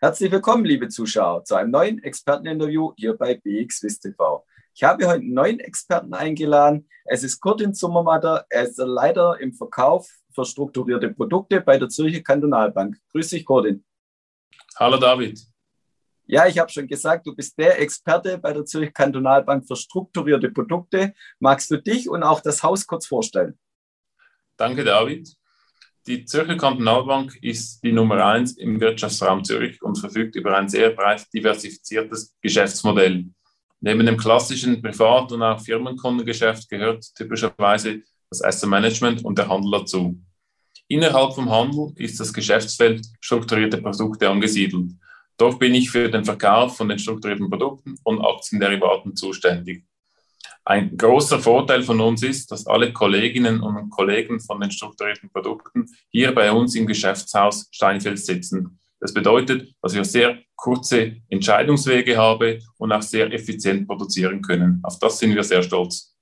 Herzlich willkommen, liebe Zuschauer, zu einem neuen Experteninterview hier bei BXWIS TV. Ich habe heute einen neuen Experten eingeladen. Es ist Kurtin Zummermatter. Er ist der Leiter im Verkauf für strukturierte Produkte bei der Zürcher Kantonalbank. Grüß dich, Kurtin. Hallo, David. Ja, ich habe schon gesagt, du bist der Experte bei der Zürcher Kantonalbank für strukturierte Produkte. Magst du dich und auch das Haus kurz vorstellen? Danke, David. Die Zürcher Kantonalbank ist die Nummer eins im Wirtschaftsraum Zürich und verfügt über ein sehr breit diversifiziertes Geschäftsmodell. Neben dem klassischen Privat- und auch Firmenkundengeschäft gehört typischerweise das Asset Management und der Handel dazu. Innerhalb vom Handel ist das Geschäftsfeld strukturierte Produkte angesiedelt. Dort bin ich für den Verkauf von den strukturierten Produkten und Aktienderivaten zuständig. Ein großer Vorteil von uns ist, dass alle Kolleginnen und Kollegen von den strukturierten Produkten hier bei uns im Geschäftshaus Steinfeld sitzen. Das bedeutet, dass wir sehr kurze Entscheidungswege haben und auch sehr effizient produzieren können. Auf das sind wir sehr stolz.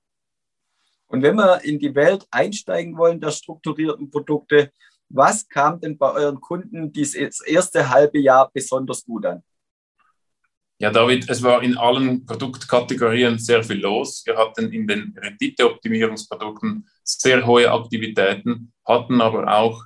Und wenn wir in die Welt einsteigen wollen der strukturierten Produkte, was kam denn bei euren Kunden dieses erste halbe Jahr besonders gut an? Ja, David, es war in allen Produktkategorien sehr viel los. Wir hatten in den Renditeoptimierungsprodukten sehr hohe Aktivitäten, hatten aber auch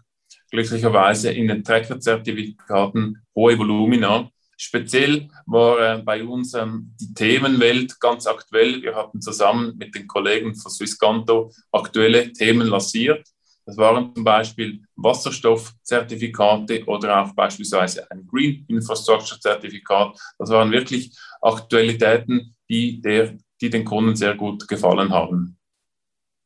glücklicherweise in den Tracker-Zertifikaten hohe Volumina. Speziell war äh, bei uns ähm, die Themenwelt ganz aktuell. Wir hatten zusammen mit den Kollegen von Swisscanto aktuelle Themen lanciert. Das waren zum Beispiel Wasserstoffzertifikate oder auch beispielsweise ein Green Infrastructure Zertifikat. Das waren wirklich Aktualitäten, die, der, die den Kunden sehr gut gefallen haben.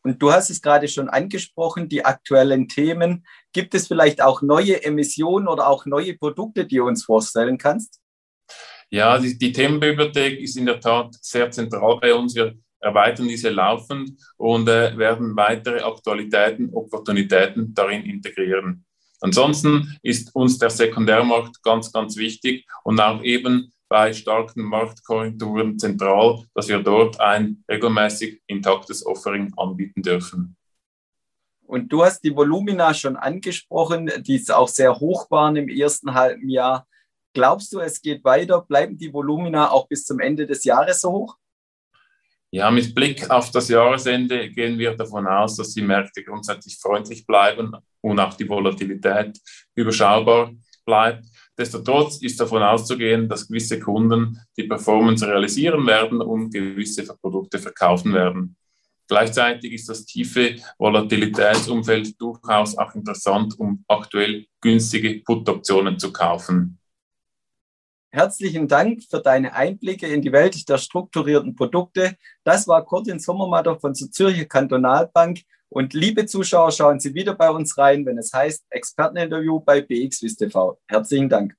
Und du hast es gerade schon angesprochen, die aktuellen Themen. Gibt es vielleicht auch neue Emissionen oder auch neue Produkte, die du uns vorstellen kannst? Ja, die, die Themenbibliothek ist in der Tat sehr zentral bei uns. Wir erweitern diese laufend und äh, werden weitere Aktualitäten, Opportunitäten darin integrieren. Ansonsten ist uns der Sekundärmarkt ganz, ganz wichtig und auch eben bei starken Marktkorrekturen zentral, dass wir dort ein regelmäßig intaktes Offering anbieten dürfen. Und du hast die Volumina schon angesprochen, die auch sehr hoch waren im ersten halben Jahr. Glaubst du, es geht weiter? Bleiben die Volumina auch bis zum Ende des Jahres so hoch? Ja, mit Blick auf das Jahresende gehen wir davon aus, dass die Märkte grundsätzlich freundlich bleiben und auch die Volatilität überschaubar bleibt. Destotrotz ist davon auszugehen, dass gewisse Kunden die Performance realisieren werden und gewisse Produkte verkaufen werden. Gleichzeitig ist das tiefe Volatilitätsumfeld durchaus auch interessant, um aktuell günstige Put-Optionen zu kaufen. Herzlichen Dank für deine Einblicke in die Welt der strukturierten Produkte. Das war Kurtin Sommermatter von der Zürcher Kantonalbank. Und liebe Zuschauer, schauen Sie wieder bei uns rein, wenn es heißt Experteninterview bei BXWIS TV. Herzlichen Dank.